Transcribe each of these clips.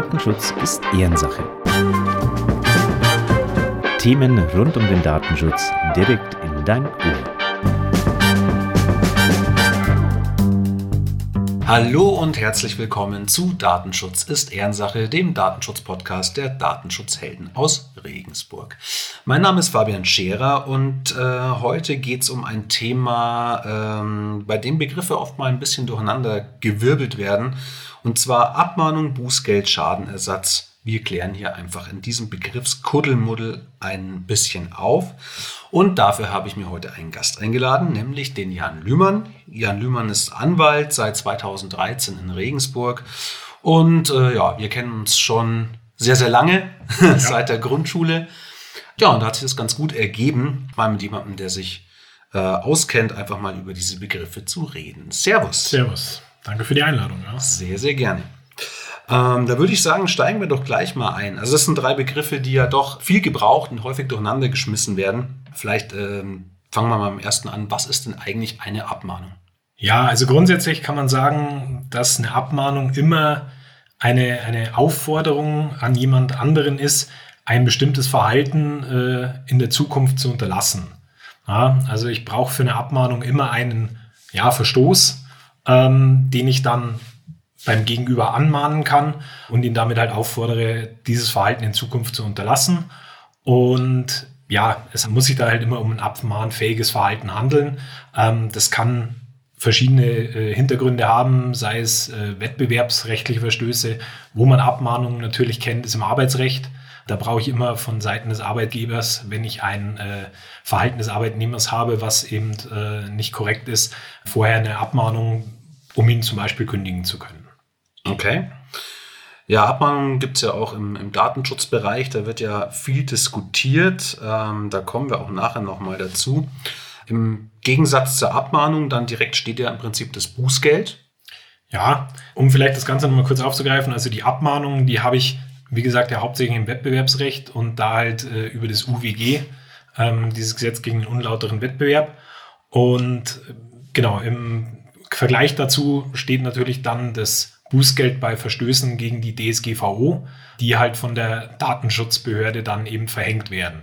Datenschutz ist Ehrensache. Themen rund um den Datenschutz direkt in dein Ohr. Hallo und herzlich willkommen zu Datenschutz ist Ehrensache, dem Datenschutz-Podcast der Datenschutzhelden aus Regensburg. Mein Name ist Fabian Scherer und äh, heute geht es um ein Thema, ähm, bei dem Begriffe oft mal ein bisschen durcheinander gewirbelt werden, und zwar Abmahnung, Bußgeld, Schadenersatz wir klären hier einfach in diesem Begriffskuddelmuddel ein bisschen auf. Und dafür habe ich mir heute einen Gast eingeladen, nämlich den Jan Lühmann. Jan Lühmann ist Anwalt seit 2013 in Regensburg. Und äh, ja, wir kennen uns schon sehr, sehr lange, ja. seit der Grundschule. Ja, und da hat sich das ganz gut ergeben, mal mit jemandem, der sich äh, auskennt, einfach mal über diese Begriffe zu reden. Servus. Servus. Danke für die Einladung. Ja. Sehr, sehr gerne. Ähm, da würde ich sagen, steigen wir doch gleich mal ein. Also das sind drei Begriffe, die ja doch viel gebraucht und häufig durcheinander geschmissen werden. Vielleicht ähm, fangen wir mal am ersten an. Was ist denn eigentlich eine Abmahnung? Ja, also grundsätzlich kann man sagen, dass eine Abmahnung immer eine, eine Aufforderung an jemand anderen ist, ein bestimmtes Verhalten äh, in der Zukunft zu unterlassen. Ja, also ich brauche für eine Abmahnung immer einen ja, Verstoß, ähm, den ich dann beim Gegenüber anmahnen kann und ihn damit halt auffordere, dieses Verhalten in Zukunft zu unterlassen. Und ja, es muss sich da halt immer um ein abmahnfähiges Verhalten handeln. Ähm, das kann verschiedene äh, Hintergründe haben, sei es äh, wettbewerbsrechtliche Verstöße, wo man Abmahnungen natürlich kennt, ist im Arbeitsrecht. Da brauche ich immer von Seiten des Arbeitgebers, wenn ich ein äh, Verhalten des Arbeitnehmers habe, was eben äh, nicht korrekt ist, vorher eine Abmahnung, um ihn zum Beispiel kündigen zu können. Okay. Ja, Abmahnungen gibt es ja auch im, im, Datenschutzbereich. Da wird ja viel diskutiert. Ähm, da kommen wir auch nachher nochmal dazu. Im Gegensatz zur Abmahnung dann direkt steht ja im Prinzip das Bußgeld. Ja, um vielleicht das Ganze nochmal kurz aufzugreifen. Also die Abmahnungen, die habe ich, wie gesagt, ja hauptsächlich im Wettbewerbsrecht und da halt äh, über das UWG, ähm, dieses Gesetz gegen den unlauteren Wettbewerb. Und äh, genau, im Vergleich dazu steht natürlich dann das Bußgeld bei Verstößen gegen die DSGVO, die halt von der Datenschutzbehörde dann eben verhängt werden.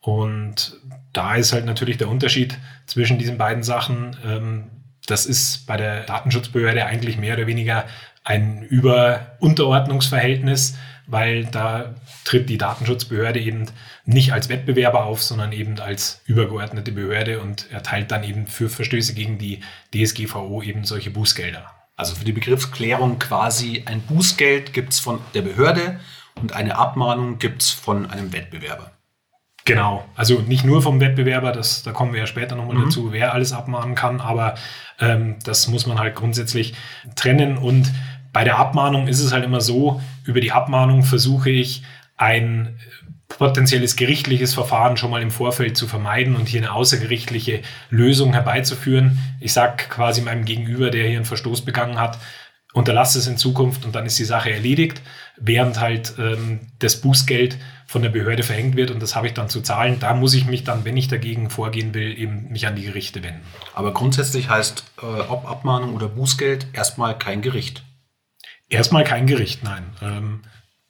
Und da ist halt natürlich der Unterschied zwischen diesen beiden Sachen. Ähm, das ist bei der Datenschutzbehörde eigentlich mehr oder weniger ein Über-Unterordnungsverhältnis, weil da tritt die Datenschutzbehörde eben nicht als Wettbewerber auf, sondern eben als übergeordnete Behörde und erteilt dann eben für Verstöße gegen die DSGVO eben solche Bußgelder. Also für die Begriffsklärung quasi ein Bußgeld gibt es von der Behörde und eine Abmahnung gibt es von einem Wettbewerber. Genau, also nicht nur vom Wettbewerber, das, da kommen wir ja später nochmal mhm. dazu, wer alles abmahnen kann, aber ähm, das muss man halt grundsätzlich trennen. Und bei der Abmahnung ist es halt immer so, über die Abmahnung versuche ich ein potenzielles gerichtliches Verfahren schon mal im Vorfeld zu vermeiden und hier eine außergerichtliche Lösung herbeizuführen. Ich sage quasi meinem Gegenüber, der hier einen Verstoß begangen hat, unterlasse es in Zukunft und dann ist die Sache erledigt, während halt ähm, das Bußgeld von der Behörde verhängt wird und das habe ich dann zu zahlen. Da muss ich mich dann, wenn ich dagegen vorgehen will, eben mich an die Gerichte wenden. Aber grundsätzlich heißt, äh, ob Abmahnung oder Bußgeld, erstmal kein Gericht. Erstmal kein Gericht, nein. Ähm,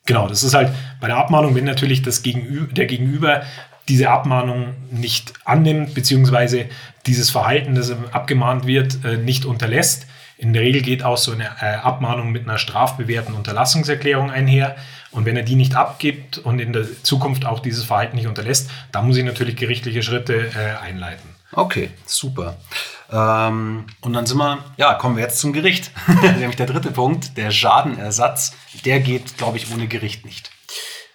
Genau, das ist halt bei der Abmahnung, wenn natürlich das Gegenüber, der Gegenüber diese Abmahnung nicht annimmt, beziehungsweise dieses Verhalten, das abgemahnt wird, äh, nicht unterlässt. In der Regel geht auch so eine äh, Abmahnung mit einer strafbewährten Unterlassungserklärung einher. Und wenn er die nicht abgibt und in der Zukunft auch dieses Verhalten nicht unterlässt, dann muss ich natürlich gerichtliche Schritte äh, einleiten. Okay, super. Ähm, und dann sind wir, ja, kommen wir jetzt zum Gericht. Nämlich der dritte Punkt, der Schadenersatz. Der geht, glaube ich, ohne Gericht nicht.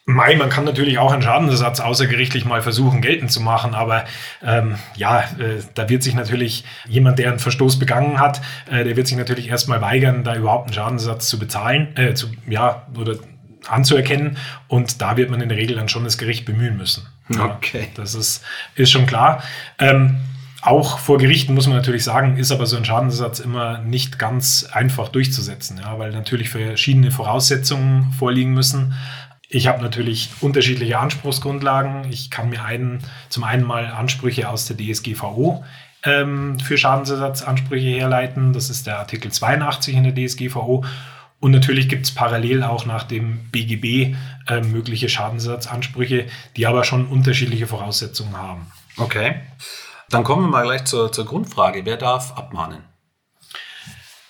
Mai, man kann natürlich auch einen Schadenersatz außergerichtlich mal versuchen geltend zu machen, aber ähm, ja, äh, da wird sich natürlich jemand, der einen Verstoß begangen hat, äh, der wird sich natürlich erstmal weigern, da überhaupt einen Schadenersatz zu bezahlen, äh, zu, ja, oder anzuerkennen. Und da wird man in der Regel dann schon das Gericht bemühen müssen. Okay. das ist, ist schon klar. Ähm, auch vor Gerichten muss man natürlich sagen, ist aber so ein Schadensersatz immer nicht ganz einfach durchzusetzen, ja, weil natürlich verschiedene Voraussetzungen vorliegen müssen. Ich habe natürlich unterschiedliche Anspruchsgrundlagen. Ich kann mir einen, zum einen mal Ansprüche aus der DSGVO ähm, für Schadensersatzansprüche herleiten. Das ist der Artikel 82 in der DSGVO. Und natürlich gibt es parallel auch nach dem BGB äh, mögliche Schadensersatzansprüche, die aber schon unterschiedliche Voraussetzungen haben. Okay. Dann kommen wir mal gleich zur, zur Grundfrage. Wer darf abmahnen?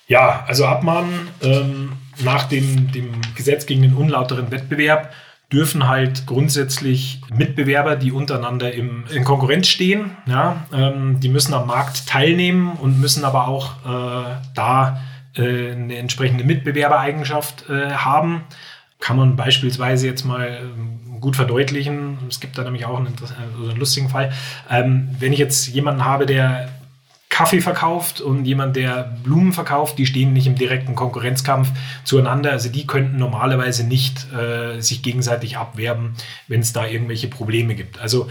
Ja, also abmahnen ähm, nach dem, dem Gesetz gegen den unlauteren Wettbewerb dürfen halt grundsätzlich Mitbewerber, die untereinander im, in Konkurrenz stehen, ja, ähm, die müssen am Markt teilnehmen und müssen aber auch äh, da äh, eine entsprechende Mitbewerbereigenschaft äh, haben. Kann man beispielsweise jetzt mal ähm, gut verdeutlichen. Es gibt da nämlich auch einen, also einen lustigen Fall. Ähm, wenn ich jetzt jemanden habe, der Kaffee verkauft und jemand, der Blumen verkauft, die stehen nicht im direkten Konkurrenzkampf zueinander. Also die könnten normalerweise nicht äh, sich gegenseitig abwerben, wenn es da irgendwelche Probleme gibt. Also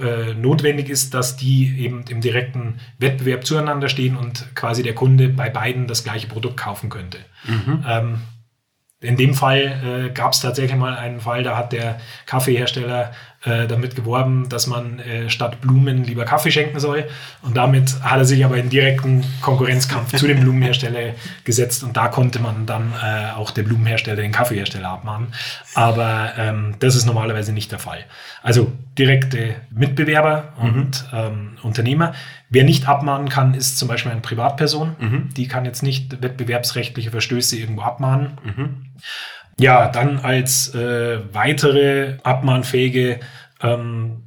äh, notwendig ist, dass die eben im direkten Wettbewerb zueinander stehen und quasi der Kunde bei beiden das gleiche Produkt kaufen könnte. Mhm. Ähm, in dem Fall äh, gab es tatsächlich mal einen Fall, da hat der Kaffeehersteller äh, damit geworben, dass man äh, statt Blumen lieber Kaffee schenken soll. Und damit hat er sich aber in direkten Konkurrenzkampf zu dem Blumenhersteller gesetzt und da konnte man dann äh, auch der Blumenhersteller den Kaffeehersteller abmahnen. Aber ähm, das ist normalerweise nicht der Fall. Also direkte Mitbewerber mhm. und ähm, Unternehmer. Wer nicht abmahnen kann, ist zum Beispiel eine Privatperson. Mhm. Die kann jetzt nicht wettbewerbsrechtliche Verstöße irgendwo abmahnen. Mhm. Ja, dann als äh, weitere abmahnfähige ähm,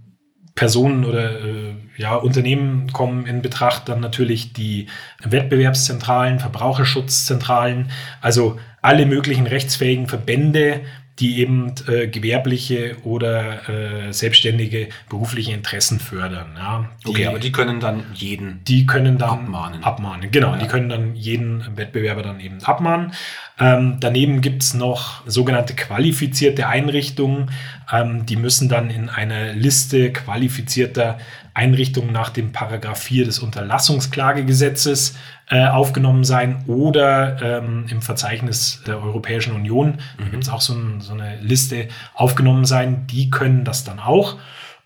Personen oder äh, ja, Unternehmen kommen in Betracht, dann natürlich die Wettbewerbszentralen, Verbraucherschutzzentralen, also alle möglichen rechtsfähigen Verbände, die eben äh, gewerbliche oder äh, selbstständige berufliche Interessen fördern. Ja. Die, okay, aber die können dann jeden die können dann abmahnen. abmahnen. Genau, ja. die können dann jeden Wettbewerber dann eben abmahnen. Ähm, daneben gibt es noch sogenannte qualifizierte Einrichtungen. Ähm, die müssen dann in einer Liste qualifizierter Einrichtungen nach dem Paragraph 4 des Unterlassungsklagegesetzes äh, aufgenommen sein oder ähm, im Verzeichnis der Europäischen Union, mhm. da gibt es auch so, ein, so, eine Liste, aufgenommen sein. Die können das dann auch.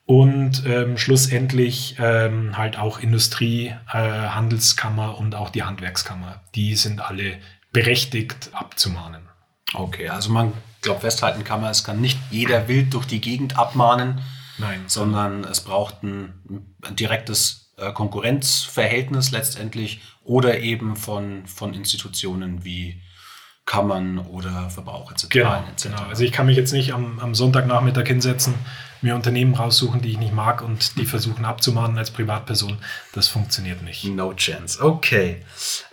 Und ähm, schlussendlich ähm, halt auch Industrie, äh, Handelskammer und auch die Handwerkskammer. Die sind alle berechtigt abzumahnen. Okay, also man glaubt festhalten kann man, es kann nicht jeder wild durch die Gegend abmahnen, Nein. sondern es braucht ein, ein direktes Konkurrenzverhältnis letztendlich oder eben von, von Institutionen wie Kammern oder Verbraucherzentralen genau, etc. Genau. Also ich kann mich jetzt nicht am, am Sonntagnachmittag hinsetzen mir Unternehmen raussuchen, die ich nicht mag und die versuchen abzumahnen als Privatperson. Das funktioniert nicht. No chance. Okay.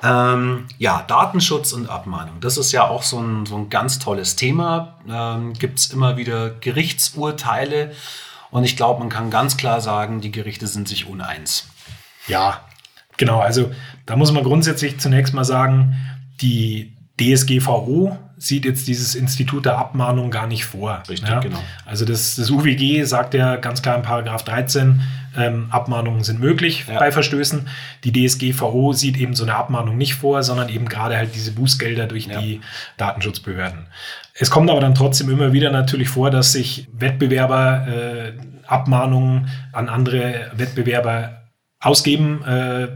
Ähm, ja, Datenschutz und Abmahnung. Das ist ja auch so ein, so ein ganz tolles Thema. Ähm, Gibt es immer wieder Gerichtsurteile. Und ich glaube, man kann ganz klar sagen, die Gerichte sind sich uneins. Ja, genau. Also da muss man grundsätzlich zunächst mal sagen, die DSGVO sieht jetzt dieses Institut der Abmahnung gar nicht vor. Richtig, ja? genau. Also das, das UWG sagt ja ganz klar in Paragraph 13, ähm, Abmahnungen sind möglich ja. bei Verstößen. Die DSGVO sieht eben so eine Abmahnung nicht vor, sondern eben gerade halt diese Bußgelder durch ja. die Datenschutzbehörden. Es kommt aber dann trotzdem immer wieder natürlich vor, dass sich Wettbewerber äh, Abmahnungen an andere Wettbewerber ausgeben. Äh,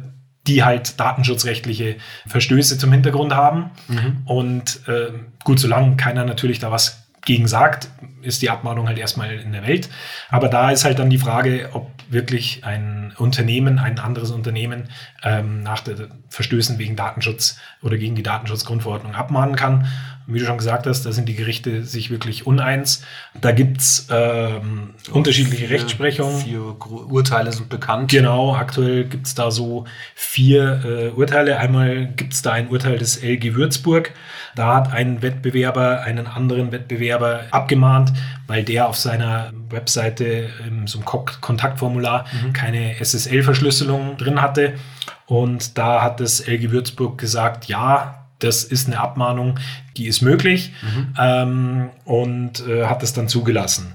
die halt datenschutzrechtliche Verstöße zum Hintergrund haben. Mhm. Und äh, gut, solange keiner natürlich da was gegen sagt, ist die Abmahnung halt erstmal in der Welt. Aber da ist halt dann die Frage, ob wirklich ein Unternehmen, ein anderes Unternehmen ähm, nach Verstößen wegen Datenschutz oder gegen die Datenschutzgrundverordnung abmahnen kann. Wie du schon gesagt hast, da sind die Gerichte sich wirklich uneins. Da gibt's ähm, unterschiedliche vier, Rechtsprechungen. Vier Urteile sind bekannt. Genau, aktuell gibt's da so vier äh, Urteile. Einmal gibt's da ein Urteil des LG Würzburg. Da hat ein Wettbewerber einen anderen Wettbewerber abgemahnt, weil der auf seiner Webseite in so einem Kontaktformular mhm. keine SSL-Verschlüsselung drin hatte. Und da hat das LG Würzburg gesagt, ja, das ist eine Abmahnung, die ist möglich mhm. ähm, und äh, hat es dann zugelassen.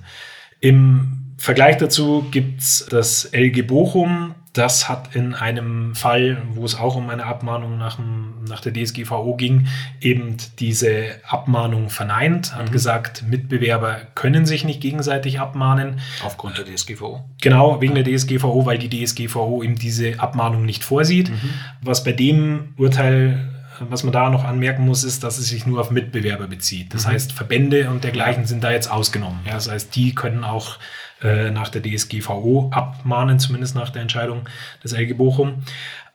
Im Vergleich dazu gibt es das LG Bochum, das hat in einem Fall, wo es auch um eine Abmahnung nach, nach der DSGVO ging, eben diese Abmahnung verneint, hat mhm. gesagt, Mitbewerber können sich nicht gegenseitig abmahnen. Aufgrund der DSGVO? Genau, wegen der DSGVO, weil die DSGVO eben diese Abmahnung nicht vorsieht. Mhm. Was bei dem Urteil was man da noch anmerken muss, ist, dass es sich nur auf Mitbewerber bezieht. Das mhm. heißt, Verbände und dergleichen sind da jetzt ausgenommen. Ja, das heißt, die können auch äh, nach der DSGVO abmahnen, zumindest nach der Entscheidung des LG Bochum.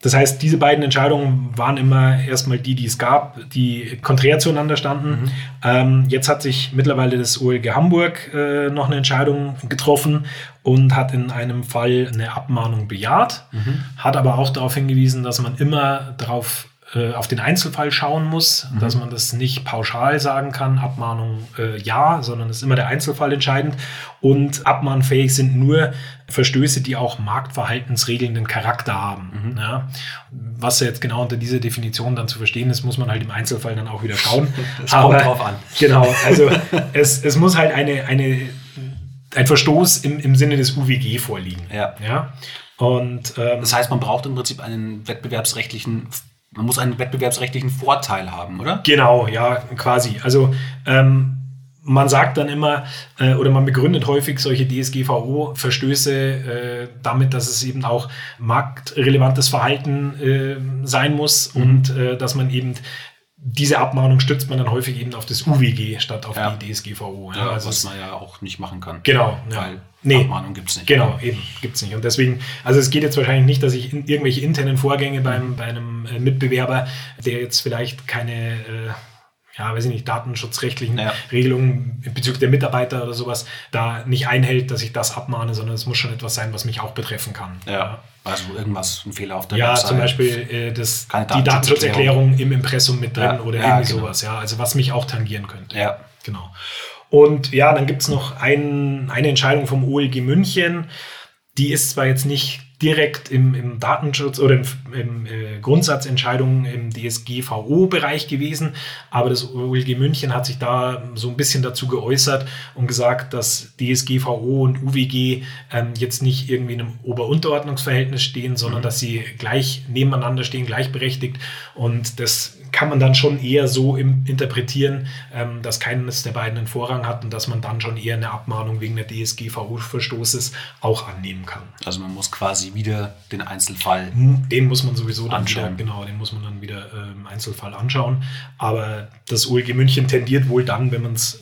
Das heißt, diese beiden Entscheidungen waren immer erstmal die, die es gab, die konträr zueinander standen. Mhm. Ähm, jetzt hat sich mittlerweile das OLG Hamburg äh, noch eine Entscheidung getroffen und hat in einem Fall eine Abmahnung bejaht, mhm. hat aber auch darauf hingewiesen, dass man immer darauf äh, auf den Einzelfall schauen muss, mhm. dass man das nicht pauschal sagen kann, Abmahnung äh, ja, sondern es ist immer der Einzelfall entscheidend. Und abmahnfähig sind nur Verstöße, die auch marktverhaltensregelnden Charakter haben. Mhm. Ja. Was jetzt genau unter dieser Definition dann zu verstehen ist, muss man halt im Einzelfall dann auch wieder schauen. Es kommt Aber, drauf an. Genau, also es, es muss halt eine, eine, ein Verstoß im, im Sinne des UWG vorliegen. Ja. ja? Und, ähm, das heißt, man braucht im Prinzip einen wettbewerbsrechtlichen man muss einen wettbewerbsrechtlichen Vorteil haben, oder? Genau, ja, quasi. Also ähm, man sagt dann immer äh, oder man begründet häufig solche DSGVO-Verstöße äh, damit, dass es eben auch marktrelevantes Verhalten äh, sein muss mhm. und äh, dass man eben diese Abmahnung stützt man dann häufig eben auf das UWG statt auf ja. die DSGVO. Ja, also was man ja auch nicht machen kann. Genau. Weil nee, Abmahnung gibt es nicht. Genau, eben, gibt es nicht. Und deswegen, also es geht jetzt wahrscheinlich nicht, dass ich in irgendwelche internen Vorgänge beim, bei einem äh, Mitbewerber, der jetzt vielleicht keine äh, ja, weiß ich nicht, datenschutzrechtlichen ja. Regelungen bezüglich der Mitarbeiter oder sowas da nicht einhält, dass ich das abmahne, sondern es muss schon etwas sein, was mich auch betreffen kann. Ja. Also irgendwas, ein Fehler auf der ja, Website. Ja, zum Beispiel äh, das, die Datenschutzerklärung im Impressum mit drin ja, oder irgendwie genau. sowas, ja. Also was mich auch tangieren könnte. Ja. Genau. Und ja, dann gibt es noch ein, eine Entscheidung vom OLG München. Die ist zwar jetzt nicht direkt im, im Datenschutz oder im, im äh, Grundsatzentscheidungen im DSGVO-Bereich gewesen, aber das OLG München hat sich da so ein bisschen dazu geäußert und gesagt, dass DSGVO und UWG ähm, jetzt nicht irgendwie in einem Ober-Unterordnungsverhältnis stehen, sondern mhm. dass sie gleich nebeneinander stehen, gleichberechtigt und das kann man dann schon eher so im, interpretieren, ähm, dass keines der beiden einen Vorrang hat und dass man dann schon eher eine Abmahnung wegen der DSGVO-Verstoßes auch annehmen kann. Also man muss quasi wieder den Einzelfall hm, Den muss man sowieso dann anschauen. wieder, genau, den muss man dann wieder im ähm, Einzelfall anschauen. Aber das OLG München tendiert wohl dann, wenn man es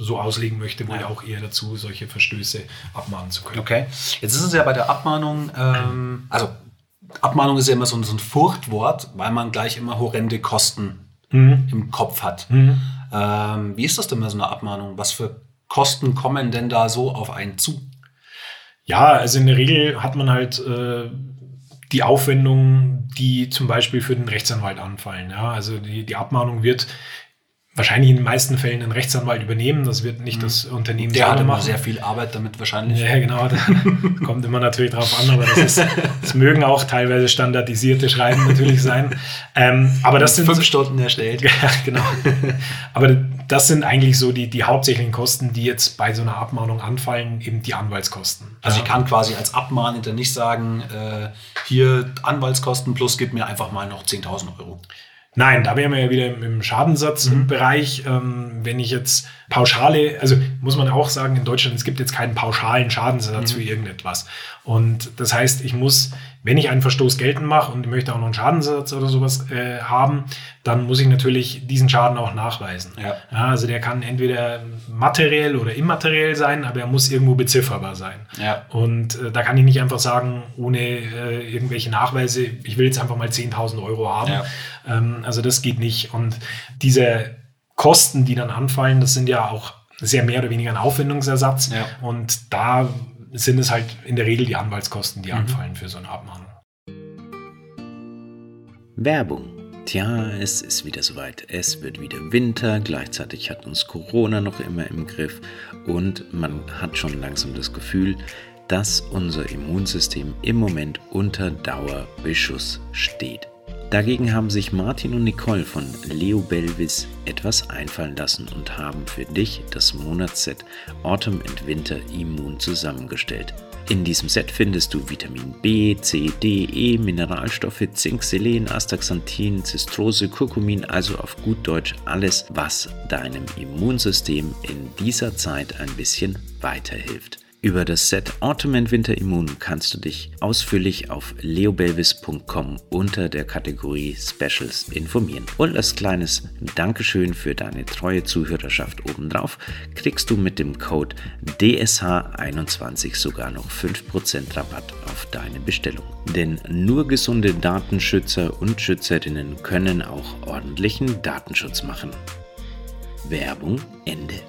so auslegen möchte, wohl ja. auch eher dazu, solche Verstöße abmahnen zu können. Okay. Jetzt ist es ja bei der Abmahnung, ähm, also Abmahnung ist ja immer so ein, so ein Furchtwort, weil man gleich immer horrende Kosten mhm. im Kopf hat. Mhm. Ähm, wie ist das denn bei so einer Abmahnung? Was für Kosten kommen denn da so auf einen zu? Ja, also in der Regel hat man halt äh, die Aufwendungen, die zum Beispiel für den Rechtsanwalt anfallen. Ja, also die, die Abmahnung wird wahrscheinlich in den meisten Fällen ein Rechtsanwalt übernehmen. Das wird nicht mhm. das Unternehmen Der hat immer machen. sehr viel Arbeit damit wahrscheinlich. Ja, genau. kommt immer natürlich drauf an, aber das, ist, das mögen auch teilweise standardisierte Schreiben natürlich sein. Ähm, aber das sind fünf Stunden erstellt. ja, genau. aber das sind eigentlich so die, die hauptsächlichen Kosten, die jetzt bei so einer Abmahnung anfallen, eben die Anwaltskosten. Also ich kann quasi als Abmahnender nicht sagen, äh, hier Anwaltskosten plus gib mir einfach mal noch 10.000 Euro. Nein, da wären wir ja wieder im Schadensatzbereich. Mhm. Ähm, wenn ich jetzt pauschale, also muss man auch sagen, in Deutschland, es gibt jetzt keinen pauschalen Schadensersatz mhm. für irgendetwas. Und das heißt, ich muss, wenn ich einen Verstoß geltend mache und möchte auch noch einen Schadensersatz oder sowas äh, haben, dann muss ich natürlich diesen Schaden auch nachweisen. Ja. ja. also der kann entweder materiell oder immateriell sein, aber er muss irgendwo bezifferbar sein. Ja. Und äh, da kann ich nicht einfach sagen, ohne äh, irgendwelche Nachweise, ich will jetzt einfach mal 10.000 Euro haben. Ähm, also das geht nicht. Und diese Kosten, die dann anfallen, das sind ja auch sehr mehr oder weniger ein Aufwendungsersatz. Und da sind es halt in der Regel die Anwaltskosten, die mhm. anfallen für so eine Abmahnung. Werbung. Tja, es ist wieder soweit. Es wird wieder Winter, gleichzeitig hat uns Corona noch immer im Griff und man hat schon langsam das Gefühl, dass unser Immunsystem im Moment unter Dauerbeschuss steht. Dagegen haben sich Martin und Nicole von Leo Belvis etwas einfallen lassen und haben für dich das Monatsset Autumn and Winter Immun zusammengestellt. In diesem Set findest du Vitamin B, C, D, E, Mineralstoffe, Zink, Selen, Astaxanthin, Zistrose, Kurkumin, also auf gut Deutsch alles, was deinem Immunsystem in dieser Zeit ein bisschen weiterhilft. Über das Set Ottoman Winter Immun kannst du dich ausführlich auf leobelvis.com unter der Kategorie Specials informieren. Und als kleines Dankeschön für deine treue Zuhörerschaft obendrauf kriegst du mit dem Code DSH21 sogar noch 5% Rabatt auf deine Bestellung. Denn nur gesunde Datenschützer und Schützerinnen können auch ordentlichen Datenschutz machen. Werbung Ende.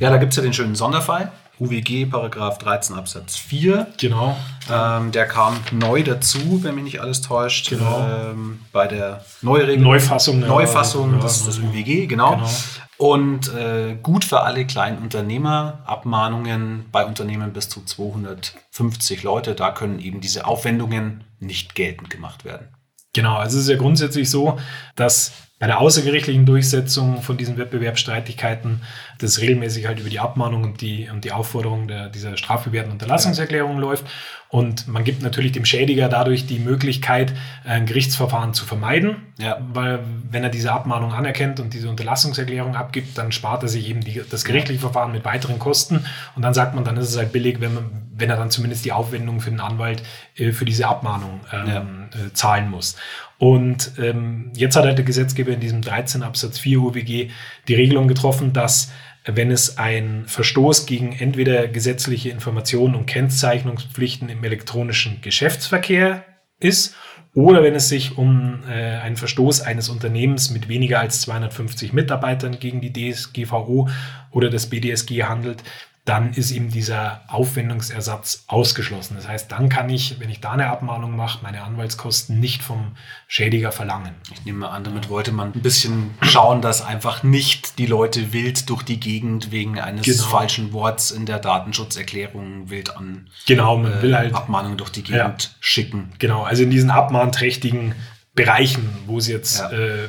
Ja, da gibt es ja den schönen Sonderfall. UWG Paragraph 13 Absatz 4. Genau. Ähm, der kam neu dazu, wenn mich nicht alles täuscht. Genau. Ähm, bei der Neuregelung. Neufassung. Neufassung Ja, des, des ja. UWG, genau. Genau. Und äh, gut für alle kleinen Unternehmer, Abmahnungen bei Unternehmen bis zu 250 Leute, da können eben diese Aufwendungen nicht geltend gemacht werden. Genau, also es ist ja grundsätzlich so, dass bei der außergerichtlichen Durchsetzung von diesen Wettbewerbsstreitigkeiten das regelmäßig halt über die Abmahnung und die, und die Aufforderung der, dieser strafbewährten Unterlassungserklärung läuft. Und man gibt natürlich dem Schädiger dadurch die Möglichkeit, ein Gerichtsverfahren zu vermeiden. Ja. Weil wenn er diese Abmahnung anerkennt und diese Unterlassungserklärung abgibt, dann spart er sich eben die, das gerichtliche Verfahren mit weiteren Kosten. Und dann sagt man, dann ist es halt billig, wenn, man, wenn er dann zumindest die Aufwendung für den Anwalt äh, für diese Abmahnung ähm, Ja. äh, zahlen muss. Und ähm, jetzt hat halt der Gesetzgeber in diesem 13 Absatz 4 UWG die Regelung getroffen, dass äh, wenn es ein Verstoß gegen entweder gesetzliche Informationen und Kennzeichnungspflichten im elektronischen Geschäftsverkehr ist oder wenn es sich um äh, einen Verstoß eines Unternehmens mit weniger als 250 Mitarbeitern gegen die DSGVO oder das BDSG handelt, dann ist eben dieser Aufwendungsersatz ausgeschlossen. Das heißt, dann kann ich, wenn ich da eine Abmahnung mache, meine Anwaltskosten nicht vom Schädiger verlangen. Ich nehme an, damit wollte man ein bisschen schauen, dass einfach nicht die Leute wild durch die Gegend wegen eines Genau. falschen Worts in der Datenschutzerklärung wild an Genau, man äh, will halt Abmahnungen durch die Gegend schicken. Genau, also in diesen abmahnträchtigen Bereichen, wo es jetzt Ja. äh,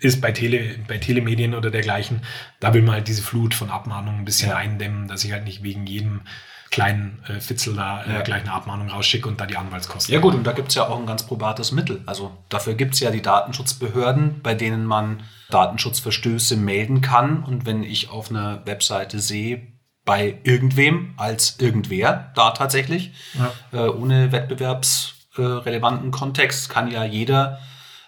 ist bei, Tele, bei Telemedien oder dergleichen, da will man halt diese Flut von Abmahnungen ein bisschen Ja. eindämmen, dass ich halt nicht wegen jedem kleinen äh, Fitzel da äh, Ja. gleich eine Abmahnung rausschicke und da die Anwaltskosten. Ja gut, und da gibt es ja auch ein ganz probates Mittel. Also dafür gibt es ja die Datenschutzbehörden, bei denen man Datenschutzverstöße melden kann. Und wenn ich auf einer Webseite sehe, bei irgendwem als irgendwer da tatsächlich, äh, ohne wettbewerbsrelevanten Kontext, kann ja jeder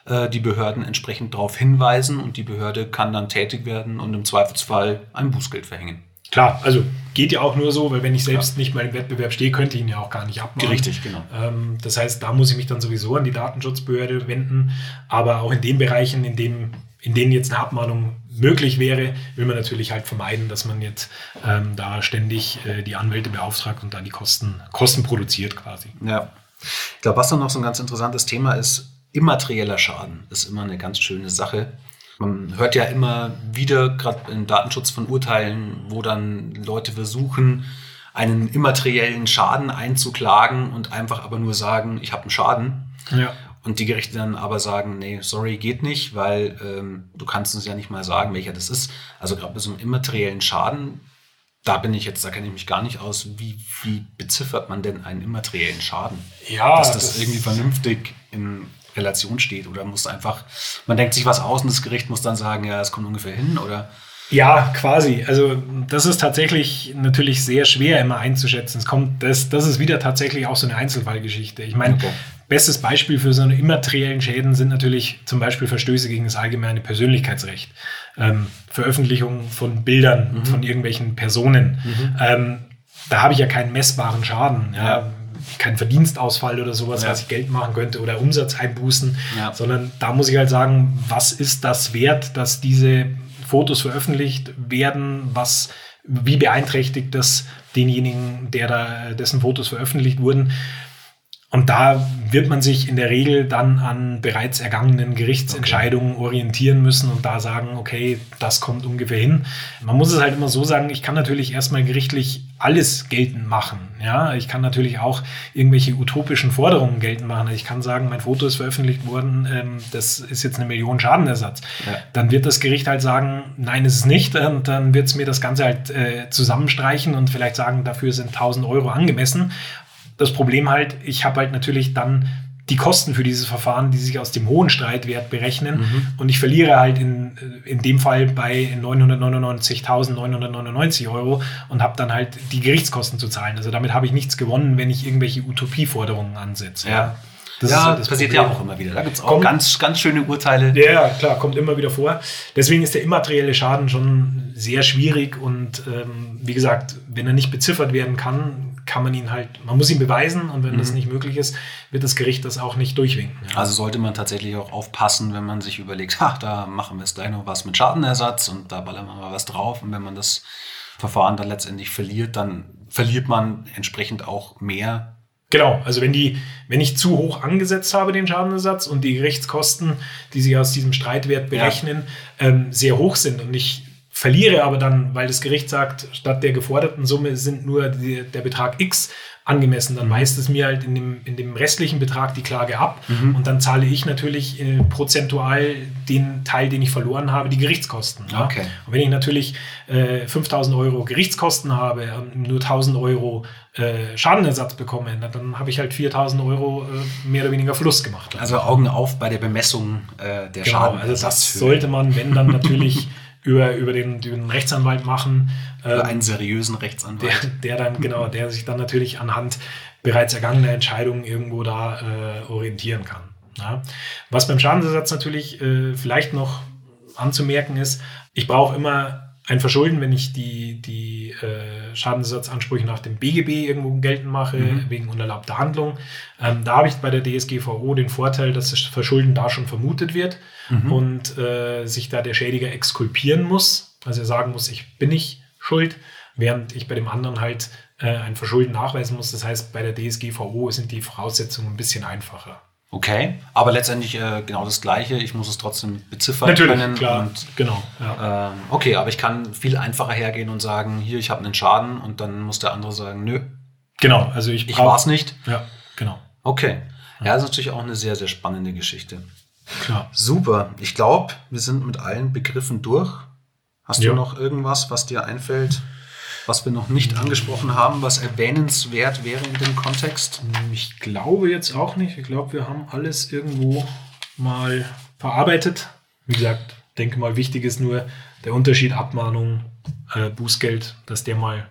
äh, die Behörden entsprechend darauf hinweisen und die Behörde kann dann tätig werden und im Zweifelsfall ein Bußgeld verhängen. Klar, also geht ja auch nur so, weil wenn ich selbst nicht mal im Wettbewerb stehe, könnte ich ihn ja auch gar nicht abmahnen. Richtig, genau. Ähm, das heißt, da muss ich mich dann sowieso an die Datenschutzbehörde wenden. Aber auch in den Bereichen, in, dem, in denen jetzt eine Abmahnung möglich wäre, will man natürlich halt vermeiden, dass man jetzt ähm, da ständig äh, die Anwälte beauftragt und da die Kosten, Kosten produziert quasi. Ja. Ich glaube, was dann noch so ein ganz interessantes Thema ist, immaterieller Schaden ist immer eine ganz schöne Sache. Man hört ja immer wieder, gerade im Datenschutz von Urteilen, wo dann Leute versuchen, einen immateriellen Schaden einzuklagen und einfach aber nur sagen, ich habe einen Schaden. Ja. Und die Gerichte dann aber sagen, nee, sorry, geht nicht, weil ähm, du kannst uns ja nicht mal sagen, welcher das ist. Also gerade bei so einem immateriellen Schaden, da bin ich jetzt, da kenne ich mich gar nicht aus. Wie, wie beziffert man denn einen immateriellen Schaden? Ja, Dass das, das- irgendwie vernünftig in Relation steht oder muss einfach, man denkt sich was aus und das Gericht muss dann sagen, ja, es kommt ungefähr hin oder Ja, quasi. Also das ist tatsächlich natürlich sehr schwer immer einzuschätzen. Es kommt, das, das ist wieder tatsächlich auch so eine Einzelfallgeschichte. Ich meine, Okay. bestes Beispiel für so eine immateriellen Schäden sind natürlich zum Beispiel Verstöße gegen das allgemeine Persönlichkeitsrecht. Ähm, Veröffentlichung von Bildern von irgendwelchen Personen. Ähm, da habe ich ja keinen messbaren Schaden. Ja. Ja. Kein Verdienstausfall oder sowas, Ja. was ich Geld machen könnte oder Umsatzeinbußen, Ja. sondern da muss ich halt sagen, was ist das wert, dass diese Fotos veröffentlicht werden, was, wie beeinträchtigt das denjenigen, der da, dessen Fotos veröffentlicht wurden. Und da wird man sich in der Regel dann an bereits ergangenen Gerichtsentscheidungen orientieren müssen und da sagen, okay, das kommt ungefähr hin. Man muss es halt immer so sagen, ich kann natürlich erstmal gerichtlich alles geltend machen. Ja, ich kann natürlich auch irgendwelche utopischen Forderungen geltend machen. Ich kann sagen, mein Foto ist veröffentlicht worden, ähm, das ist jetzt eine Million Schadenersatz. Ja. Dann wird das Gericht halt sagen, nein, ist es nicht. Und dann wird es mir das Ganze halt äh, zusammenstreichen und vielleicht sagen, dafür sind 1000 Euro angemessen. Das Problem halt, ich habe halt natürlich dann die Kosten für dieses Verfahren, die sich aus dem hohen Streitwert berechnen. Mhm. Und ich verliere halt in, in dem Fall bei 999.999 Euro und habe dann halt die Gerichtskosten zu zahlen. Also damit habe ich nichts gewonnen, wenn ich irgendwelche Utopieforderungen ansetze. Ja. Das ja, das passiert Problem. ja auch immer wieder. Da gibt es auch kommt, ganz, ganz schöne Urteile. Ja, klar, kommt immer wieder vor. Deswegen ist der immaterielle Schaden schon sehr schwierig und ähm, wie gesagt, wenn er nicht beziffert werden kann, kann man ihn halt, man muss ihn beweisen und wenn mhm. das nicht möglich ist, wird das Gericht das auch nicht durchwinken. Ja. Also sollte man tatsächlich auch aufpassen, wenn man sich überlegt, ach, da machen wir jetzt gleich noch was mit Schadenersatz und da ballern wir mal was drauf und wenn man das Verfahren dann letztendlich verliert, dann verliert man entsprechend auch mehr Genau, also wenn die, wenn ich zu hoch angesetzt habe, den Schadenersatz und die Gerichtskosten, die sie aus diesem Streitwert berechnen, ja. ähm, sehr hoch sind und ich verliere aber dann, weil das Gericht sagt, statt der geforderten Summe sind nur die, der Betrag X angemessen, dann weist es mir halt in dem, in dem restlichen Betrag die Klage ab mhm. und dann zahle ich natürlich äh, prozentual den Teil, den ich verloren habe, die Gerichtskosten. Ja? Okay. Und wenn ich natürlich äh, 5000 Euro Gerichtskosten habe und nur 1000 Euro äh, Schadenersatz bekomme, dann habe ich halt 4000 Euro äh, mehr oder weniger Fluss gemacht. Also Augen auf bei der Bemessung äh, der genau, Schaden. Also das sollte man, wenn dann natürlich über, über den, den Rechtsanwalt machen. Ähm, einen seriösen Rechtsanwalt. Der, der dann, genau, der sich dann natürlich anhand bereits ergangener Entscheidungen irgendwo da äh, orientieren kann. Ja. Was beim Schadensersatz natürlich äh, vielleicht noch anzumerken ist, ich brauche immer ein Verschulden, wenn ich die, die äh, Schadensersatzansprüche nach dem BGB irgendwo geltend mache, mhm. wegen unerlaubter Handlung. Ähm, da habe ich bei der DSGVO den Vorteil, dass das Verschulden da schon vermutet wird mhm. und äh, sich da der Schädiger exkulpieren muss. Also er sagen muss, ich bin nicht schuld, während ich bei dem anderen halt äh, ein Verschulden nachweisen muss. Das heißt, bei der DSGVO sind die Voraussetzungen ein bisschen einfacher. Okay, aber letztendlich äh, genau das Gleiche. Ich muss es trotzdem beziffern Natürlich, können. Klar, und, genau. Ja. Ähm, okay, aber ich kann viel einfacher hergehen und sagen, hier, ich habe einen Schaden und dann muss der andere sagen, nö. Genau, also ich, ich war es nicht. Ja, genau. Okay, ja. ja, das ist natürlich auch eine sehr, sehr spannende Geschichte. Klar. Super. Ich glaube, wir sind mit allen Begriffen durch. Hast ja. du noch irgendwas, was dir einfällt? Was wir noch nicht angesprochen haben, was erwähnenswert wäre in dem Kontext? Ich glaube jetzt auch nicht. Ich glaube, wir haben alles irgendwo mal verarbeitet. Wie gesagt, denke mal, wichtig ist nur der Unterschied Abmahnung, äh, Bußgeld, dass der mal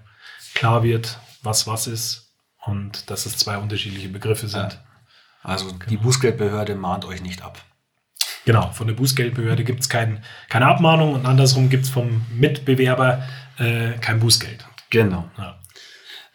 klar wird, was was ist und dass es zwei unterschiedliche Begriffe sind. Also genau. die Bußgeldbehörde mahnt euch nicht ab. Genau, von der Bußgeldbehörde gibt es kein, keine Abmahnung und andersrum gibt es vom Mitbewerber äh, kein Bußgeld. Genau. Ja.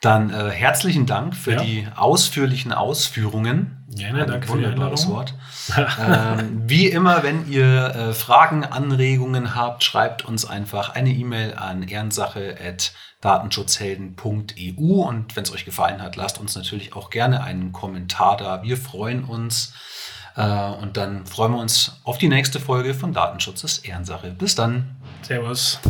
Dann äh, herzlichen Dank für ja. die ausführlichen Ausführungen. Gerne, Ein danke für die Einladung. Wort. ähm, wie immer, wenn ihr äh, Fragen, Anregungen habt, schreibt uns einfach eine E-Mail an ehrensache.datenschutzhelden.eu und wenn es euch gefallen hat, lasst uns natürlich auch gerne einen Kommentar da. Wir freuen uns und dann freuen wir uns auf die nächste Folge von Datenschutz ist Ehrensache. Bis dann. Servus.